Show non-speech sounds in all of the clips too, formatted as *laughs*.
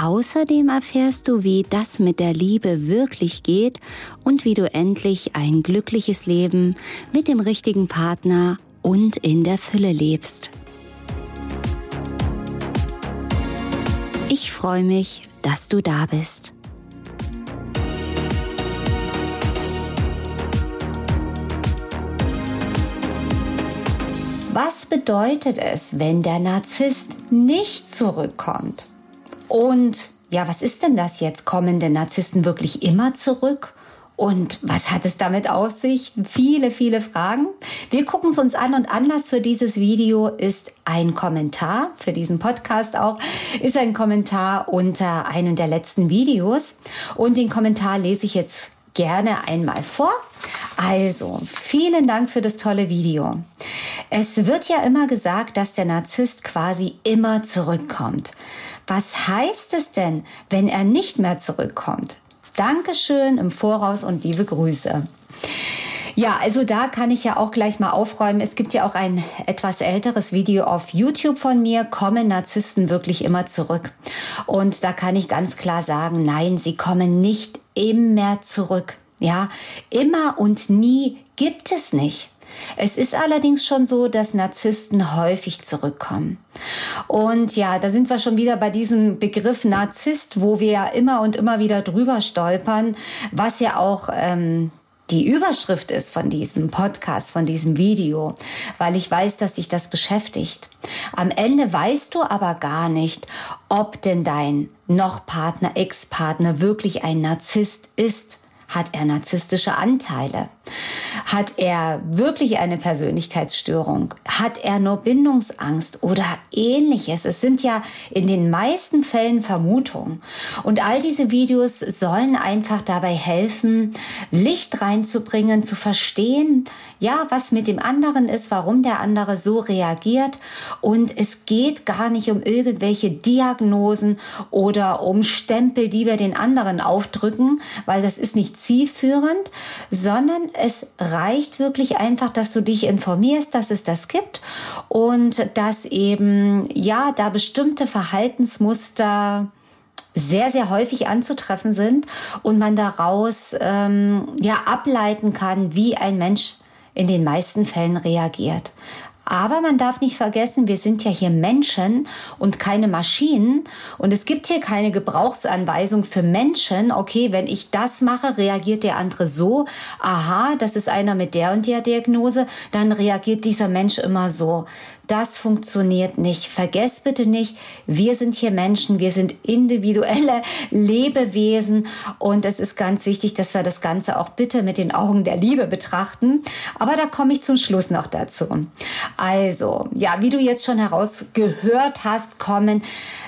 Außerdem erfährst du, wie das mit der Liebe wirklich geht und wie du endlich ein glückliches Leben mit dem richtigen Partner und in der Fülle lebst. Ich freue mich, dass du da bist. Was bedeutet es, wenn der Narzisst nicht zurückkommt? Und ja, was ist denn das jetzt? Kommen denn Narzissten wirklich immer zurück? Und was hat es damit auf sich? Viele, viele Fragen. Wir gucken es uns an und Anlass für dieses Video ist ein Kommentar, für diesen Podcast auch, ist ein Kommentar unter einem der letzten Videos. Und den Kommentar lese ich jetzt gerne einmal vor. Also, vielen Dank für das tolle Video. Es wird ja immer gesagt, dass der Narzisst quasi immer zurückkommt. Was heißt es denn, wenn er nicht mehr zurückkommt? Dankeschön im Voraus und liebe Grüße. Ja, also da kann ich ja auch gleich mal aufräumen. Es gibt ja auch ein etwas älteres Video auf YouTube von mir. Kommen Narzissten wirklich immer zurück? Und da kann ich ganz klar sagen, nein, sie kommen nicht immer zurück. Ja, immer und nie gibt es nicht. Es ist allerdings schon so, dass Narzissten häufig zurückkommen. Und ja, da sind wir schon wieder bei diesem Begriff Narzisst, wo wir ja immer und immer wieder drüber stolpern, was ja auch ähm, die Überschrift ist von diesem Podcast, von diesem Video, weil ich weiß, dass sich das beschäftigt. Am Ende weißt du aber gar nicht, ob denn dein noch Partner, Ex-Partner wirklich ein Narzisst ist. Hat er narzisstische Anteile? Hat er wirklich eine Persönlichkeitsstörung? Hat er nur Bindungsangst oder ähnliches? Es sind ja in den meisten Fällen Vermutungen. Und all diese Videos sollen einfach dabei helfen, Licht reinzubringen, zu verstehen, ja, was mit dem anderen ist, warum der andere so reagiert. Und es geht gar nicht um irgendwelche Diagnosen oder um Stempel, die wir den anderen aufdrücken, weil das ist nicht zielführend, sondern es reicht wirklich einfach, dass du dich informierst, dass es das gibt und dass eben, ja, da bestimmte Verhaltensmuster sehr, sehr häufig anzutreffen sind und man daraus ähm, ja ableiten kann, wie ein Mensch in den meisten Fällen reagiert. Aber man darf nicht vergessen, wir sind ja hier Menschen und keine Maschinen. Und es gibt hier keine Gebrauchsanweisung für Menschen. Okay, wenn ich das mache, reagiert der andere so. Aha, das ist einer mit der und der Diagnose. Dann reagiert dieser Mensch immer so. Das funktioniert nicht. Vergesst bitte nicht, wir sind hier Menschen, wir sind individuelle *laughs* Lebewesen und es ist ganz wichtig, dass wir das Ganze auch bitte mit den Augen der Liebe betrachten. Aber da komme ich zum Schluss noch dazu. Also, ja, wie du jetzt schon herausgehört hast, kommen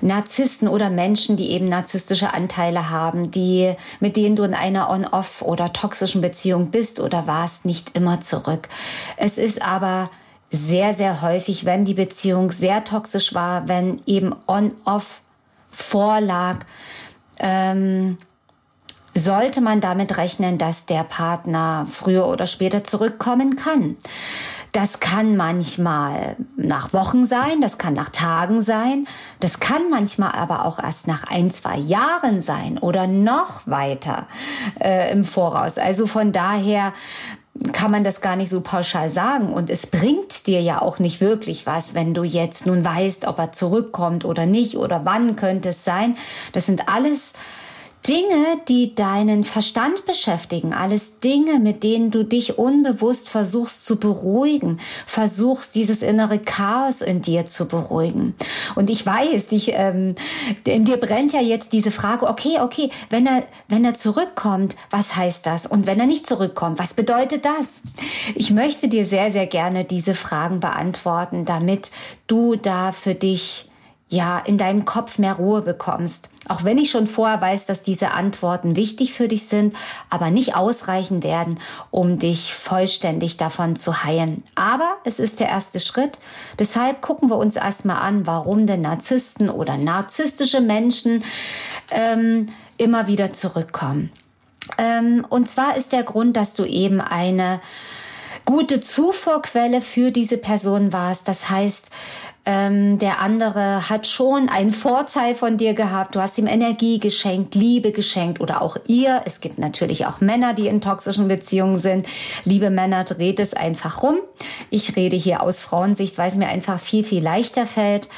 Narzissten oder Menschen, die eben narzisstische Anteile haben, die, mit denen du in einer On-Off oder toxischen Beziehung bist oder warst, nicht immer zurück. Es ist aber sehr, sehr häufig, wenn die Beziehung sehr toxisch war, wenn eben on-off vorlag, ähm, sollte man damit rechnen, dass der Partner früher oder später zurückkommen kann. Das kann manchmal nach Wochen sein, das kann nach Tagen sein, das kann manchmal aber auch erst nach ein, zwei Jahren sein oder noch weiter äh, im Voraus. Also von daher kann man das gar nicht so pauschal sagen. Und es bringt dir ja auch nicht wirklich was, wenn du jetzt nun weißt, ob er zurückkommt oder nicht oder wann könnte es sein. Das sind alles Dinge, die deinen Verstand beschäftigen, alles Dinge, mit denen du dich unbewusst versuchst zu beruhigen, versuchst dieses innere Chaos in dir zu beruhigen. Und ich weiß, dich, ähm, in dir brennt ja jetzt diese Frage, okay, okay, wenn er, wenn er zurückkommt, was heißt das? Und wenn er nicht zurückkommt, was bedeutet das? Ich möchte dir sehr, sehr gerne diese Fragen beantworten, damit du da für dich ja, in deinem Kopf mehr Ruhe bekommst. Auch wenn ich schon vorher weiß, dass diese Antworten wichtig für dich sind, aber nicht ausreichen werden, um dich vollständig davon zu heilen. Aber es ist der erste Schritt. Deshalb gucken wir uns erstmal an, warum denn Narzissten oder narzisstische Menschen ähm, immer wieder zurückkommen. Ähm, und zwar ist der Grund, dass du eben eine gute Zufuhrquelle für diese Person warst. Das heißt, ähm, der andere hat schon einen Vorteil von dir gehabt. Du hast ihm Energie geschenkt, Liebe geschenkt oder auch ihr. Es gibt natürlich auch Männer, die in toxischen Beziehungen sind. Liebe Männer, dreht es einfach rum. Ich rede hier aus Frauensicht, weil es mir einfach viel, viel leichter fällt.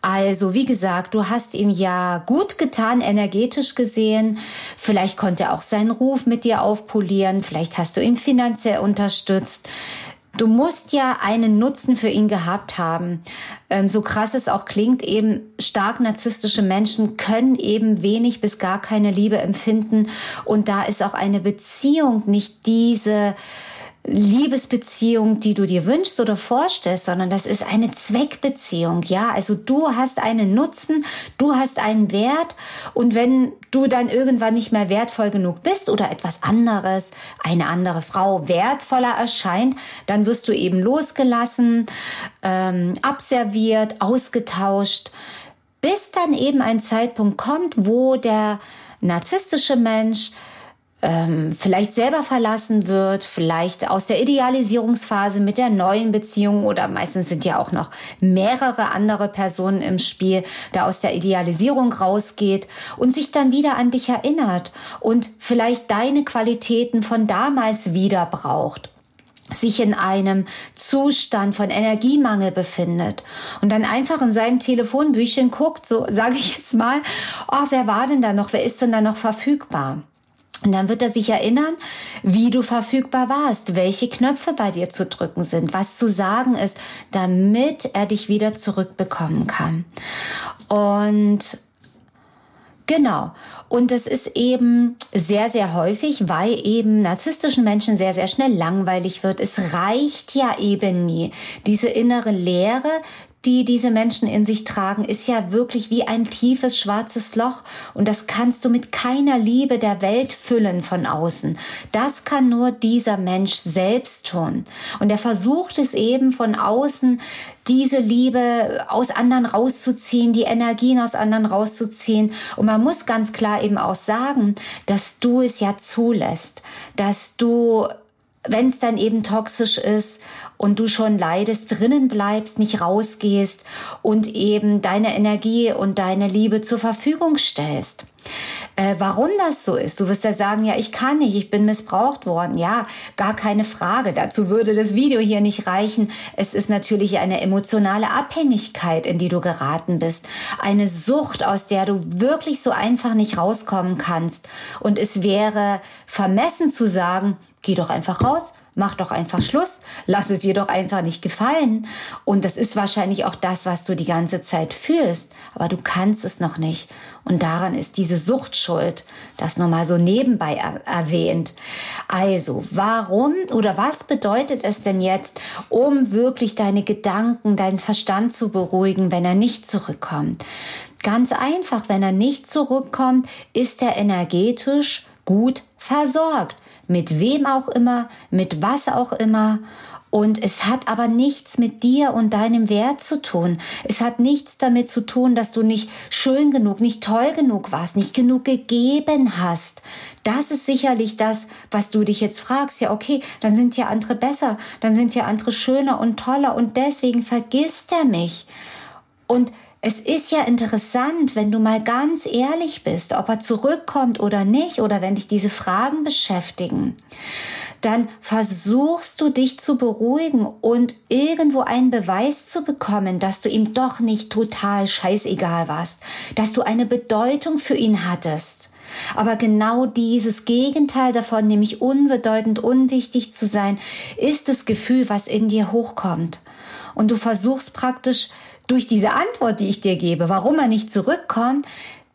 Also, wie gesagt, du hast ihm ja gut getan, energetisch gesehen. Vielleicht konnte er auch seinen Ruf mit dir aufpolieren. Vielleicht hast du ihn finanziell unterstützt. Du musst ja einen Nutzen für ihn gehabt haben. Ähm, so krass es auch klingt, eben stark narzisstische Menschen können eben wenig bis gar keine Liebe empfinden. Und da ist auch eine Beziehung nicht diese Liebesbeziehung, die du dir wünschst oder vorstellst, sondern das ist eine Zweckbeziehung, ja. Also du hast einen Nutzen, du hast einen Wert und wenn du dann irgendwann nicht mehr wertvoll genug bist oder etwas anderes, eine andere Frau wertvoller erscheint, dann wirst du eben losgelassen, ähm, abserviert, ausgetauscht, bis dann eben ein Zeitpunkt kommt, wo der narzisstische Mensch ähm, vielleicht selber verlassen wird, vielleicht aus der Idealisierungsphase mit der neuen Beziehung oder meistens sind ja auch noch mehrere andere Personen im Spiel, da aus der Idealisierung rausgeht und sich dann wieder an dich erinnert und vielleicht deine Qualitäten von damals wieder braucht sich in einem Zustand von Energiemangel befindet und dann einfach in seinem Telefonbüchchen guckt, so sage ich jetzt mal, oh, wer war denn da noch, wer ist denn da noch verfügbar? Und dann wird er sich erinnern, wie du verfügbar warst, welche Knöpfe bei dir zu drücken sind, was zu sagen ist, damit er dich wieder zurückbekommen kann. Und genau. Und es ist eben sehr, sehr häufig, weil eben narzisstischen Menschen sehr, sehr schnell langweilig wird. Es reicht ja eben nie. Diese innere Leere, die diese Menschen in sich tragen, ist ja wirklich wie ein tiefes schwarzes Loch und das kannst du mit keiner Liebe der Welt füllen von außen. Das kann nur dieser Mensch selbst tun. Und er versucht es eben von außen, diese Liebe aus anderen rauszuziehen, die Energien aus anderen rauszuziehen. Und man muss ganz klar eben auch sagen, dass du es ja zulässt, dass du wenn es dann eben toxisch ist und du schon leidest, drinnen bleibst, nicht rausgehst und eben deine Energie und deine Liebe zur Verfügung stellst. Äh, warum das so ist? Du wirst ja sagen, ja, ich kann nicht, ich bin missbraucht worden. Ja, gar keine Frage. Dazu würde das Video hier nicht reichen. Es ist natürlich eine emotionale Abhängigkeit, in die du geraten bist. Eine Sucht, aus der du wirklich so einfach nicht rauskommen kannst. Und es wäre vermessen zu sagen, Geh doch einfach raus, mach doch einfach Schluss, lass es dir doch einfach nicht gefallen. Und das ist wahrscheinlich auch das, was du die ganze Zeit fühlst, aber du kannst es noch nicht. Und daran ist diese Sucht schuld, das nur mal so nebenbei er erwähnt. Also, warum oder was bedeutet es denn jetzt, um wirklich deine Gedanken, deinen Verstand zu beruhigen, wenn er nicht zurückkommt? Ganz einfach, wenn er nicht zurückkommt, ist er energetisch gut versorgt mit wem auch immer, mit was auch immer. Und es hat aber nichts mit dir und deinem Wert zu tun. Es hat nichts damit zu tun, dass du nicht schön genug, nicht toll genug warst, nicht genug gegeben hast. Das ist sicherlich das, was du dich jetzt fragst. Ja, okay, dann sind ja andere besser, dann sind ja andere schöner und toller und deswegen vergisst er mich. Und es ist ja interessant, wenn du mal ganz ehrlich bist, ob er zurückkommt oder nicht, oder wenn dich diese Fragen beschäftigen, dann versuchst du dich zu beruhigen und irgendwo einen Beweis zu bekommen, dass du ihm doch nicht total scheißegal warst, dass du eine Bedeutung für ihn hattest. Aber genau dieses Gegenteil davon, nämlich unbedeutend, unwichtig zu sein, ist das Gefühl, was in dir hochkommt. Und du versuchst praktisch durch diese Antwort, die ich dir gebe, warum er nicht zurückkommt,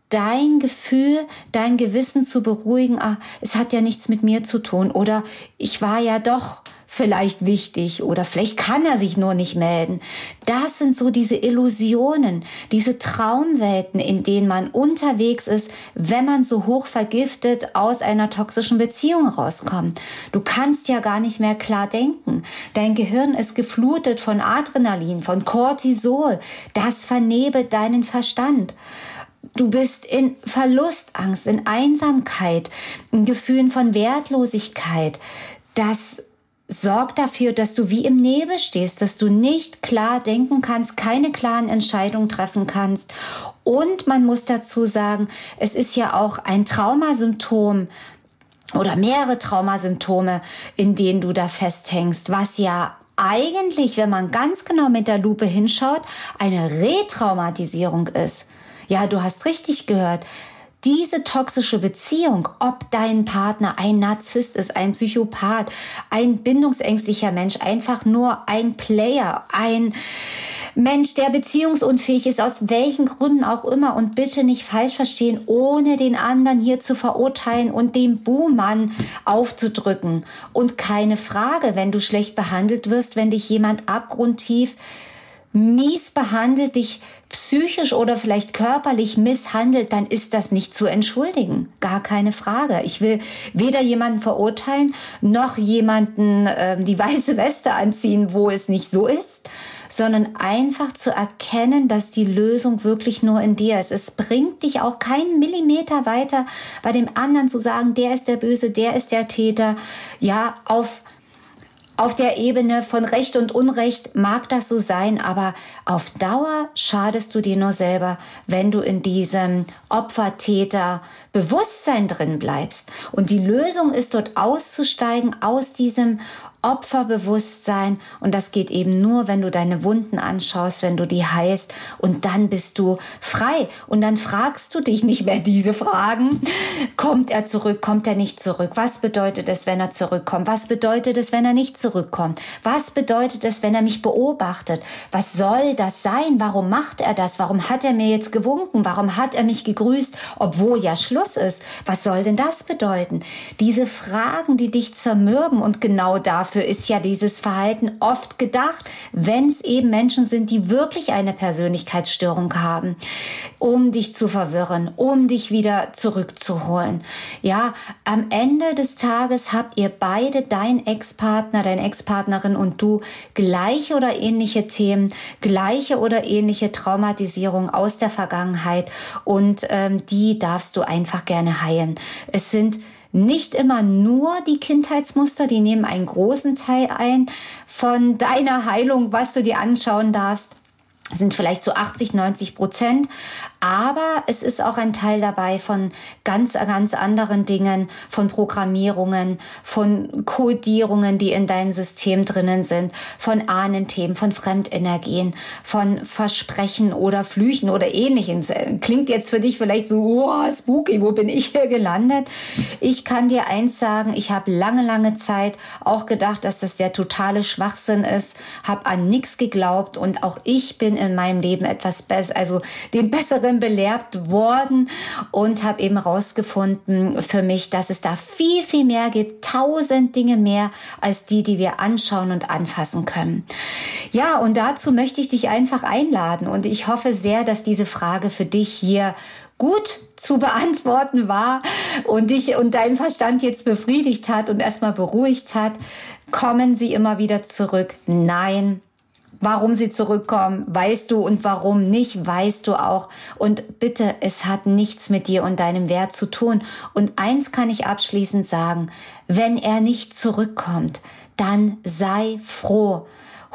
dein Gefühl, dein Gewissen zu beruhigen, ah, es hat ja nichts mit mir zu tun oder ich war ja doch vielleicht wichtig oder vielleicht kann er sich nur nicht melden. Das sind so diese Illusionen, diese Traumwelten, in denen man unterwegs ist, wenn man so hoch vergiftet aus einer toxischen Beziehung rauskommt. Du kannst ja gar nicht mehr klar denken. Dein Gehirn ist geflutet von Adrenalin, von Cortisol. Das vernebelt deinen Verstand. Du bist in Verlustangst, in Einsamkeit, in Gefühlen von Wertlosigkeit. Das sorgt dafür, dass du wie im Nebel stehst, dass du nicht klar denken kannst, keine klaren Entscheidungen treffen kannst. Und man muss dazu sagen, es ist ja auch ein Traumasymptom oder mehrere Traumasymptome, in denen du da festhängst, was ja eigentlich, wenn man ganz genau mit der Lupe hinschaut, eine Retraumatisierung ist. Ja, du hast richtig gehört diese toxische Beziehung, ob dein Partner ein Narzisst ist, ein Psychopath, ein bindungsängstlicher Mensch, einfach nur ein Player, ein Mensch, der beziehungsunfähig ist, aus welchen Gründen auch immer und bitte nicht falsch verstehen, ohne den anderen hier zu verurteilen und dem Buhmann aufzudrücken. Und keine Frage, wenn du schlecht behandelt wirst, wenn dich jemand abgrundtief mies behandelt, dich psychisch oder vielleicht körperlich misshandelt, dann ist das nicht zu entschuldigen. Gar keine Frage. Ich will weder jemanden verurteilen, noch jemanden äh, die *laughs* weiße Weste anziehen, wo es nicht so ist, sondern einfach zu erkennen, dass die Lösung wirklich nur in dir ist. Es bringt dich auch keinen Millimeter weiter, bei dem anderen zu sagen, der ist der Böse, der ist der Täter. Ja, auf auf der Ebene von Recht und Unrecht mag das so sein, aber auf Dauer schadest du dir nur selber, wenn du in diesem Opfer-Täter-Bewusstsein drin bleibst. Und die Lösung ist dort auszusteigen aus diesem Opferbewusstsein und das geht eben nur, wenn du deine Wunden anschaust, wenn du die heilst und dann bist du frei und dann fragst du dich nicht mehr diese Fragen. Kommt er zurück? Kommt er nicht zurück? Was bedeutet es, wenn er zurückkommt? Was bedeutet es, wenn er nicht zurückkommt? Was bedeutet es, wenn er mich beobachtet? Was soll das sein? Warum macht er das? Warum hat er mir jetzt gewunken? Warum hat er mich gegrüßt, obwohl ja Schluss ist? Was soll denn das bedeuten? Diese Fragen, die dich zermürben und genau dafür dafür ist ja dieses Verhalten oft gedacht, wenn es eben Menschen sind, die wirklich eine Persönlichkeitsstörung haben, um dich zu verwirren, um dich wieder zurückzuholen. Ja, am Ende des Tages habt ihr beide, dein Ex-Partner, deine Ex-Partnerin und du, gleiche oder ähnliche Themen, gleiche oder ähnliche Traumatisierung aus der Vergangenheit und ähm, die darfst du einfach gerne heilen. Es sind nicht immer nur die Kindheitsmuster, die nehmen einen großen Teil ein von deiner Heilung, was du dir anschauen darfst sind vielleicht so 80, 90 Prozent. Aber es ist auch ein Teil dabei von ganz, ganz anderen Dingen, von Programmierungen, von Codierungen, die in deinem System drinnen sind, von Ahnenthemen, von Fremdenergien, von Versprechen oder Flüchen oder ähnlichen. Klingt jetzt für dich vielleicht so, oh, spooky, wo bin ich hier gelandet? Ich kann dir eins sagen, ich habe lange, lange Zeit auch gedacht, dass das der totale Schwachsinn ist, habe an nichts geglaubt und auch ich bin in meinem Leben etwas besser, also den Besseren belehrt worden und habe eben rausgefunden für mich, dass es da viel, viel mehr gibt, tausend Dinge mehr als die, die wir anschauen und anfassen können. Ja, und dazu möchte ich dich einfach einladen und ich hoffe sehr, dass diese Frage für dich hier gut zu beantworten war und dich und deinen Verstand jetzt befriedigt hat und erstmal beruhigt hat, kommen sie immer wieder zurück. Nein, Warum sie zurückkommen, weißt du und warum nicht, weißt du auch. Und bitte, es hat nichts mit dir und deinem Wert zu tun. Und eins kann ich abschließend sagen, wenn er nicht zurückkommt, dann sei froh.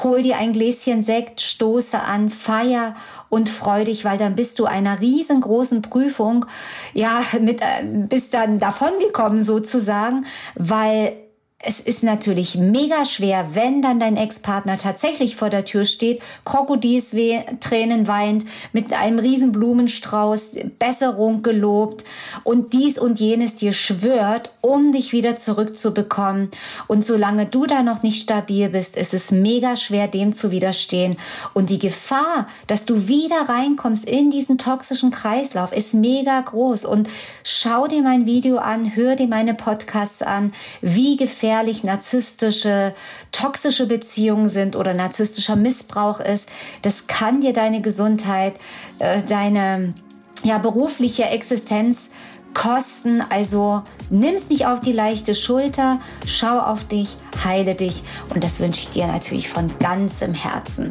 Hol dir ein Gläschen Sekt, stoße an, feier und freu dich, weil dann bist du einer riesengroßen Prüfung, ja, mit, äh, bist dann davongekommen sozusagen, weil es ist natürlich mega schwer, wenn dann dein Ex-Partner tatsächlich vor der Tür steht, Krokodilstränen weint, mit einem riesen Blumenstrauß, Besserung gelobt und dies und jenes dir schwört, um dich wieder zurückzubekommen. Und solange du da noch nicht stabil bist, ist es mega schwer, dem zu widerstehen. Und die Gefahr, dass du wieder reinkommst in diesen toxischen Kreislauf, ist mega groß. Und schau dir mein Video an, hör dir meine Podcasts an, wie gefährlich gefährlich narzisstische, toxische Beziehungen sind oder narzisstischer Missbrauch ist. Das kann dir deine Gesundheit, äh, deine ja, berufliche Existenz kosten. Also nimm's nicht auf die leichte Schulter, schau auf dich, heile dich und das wünsche ich dir natürlich von ganzem Herzen.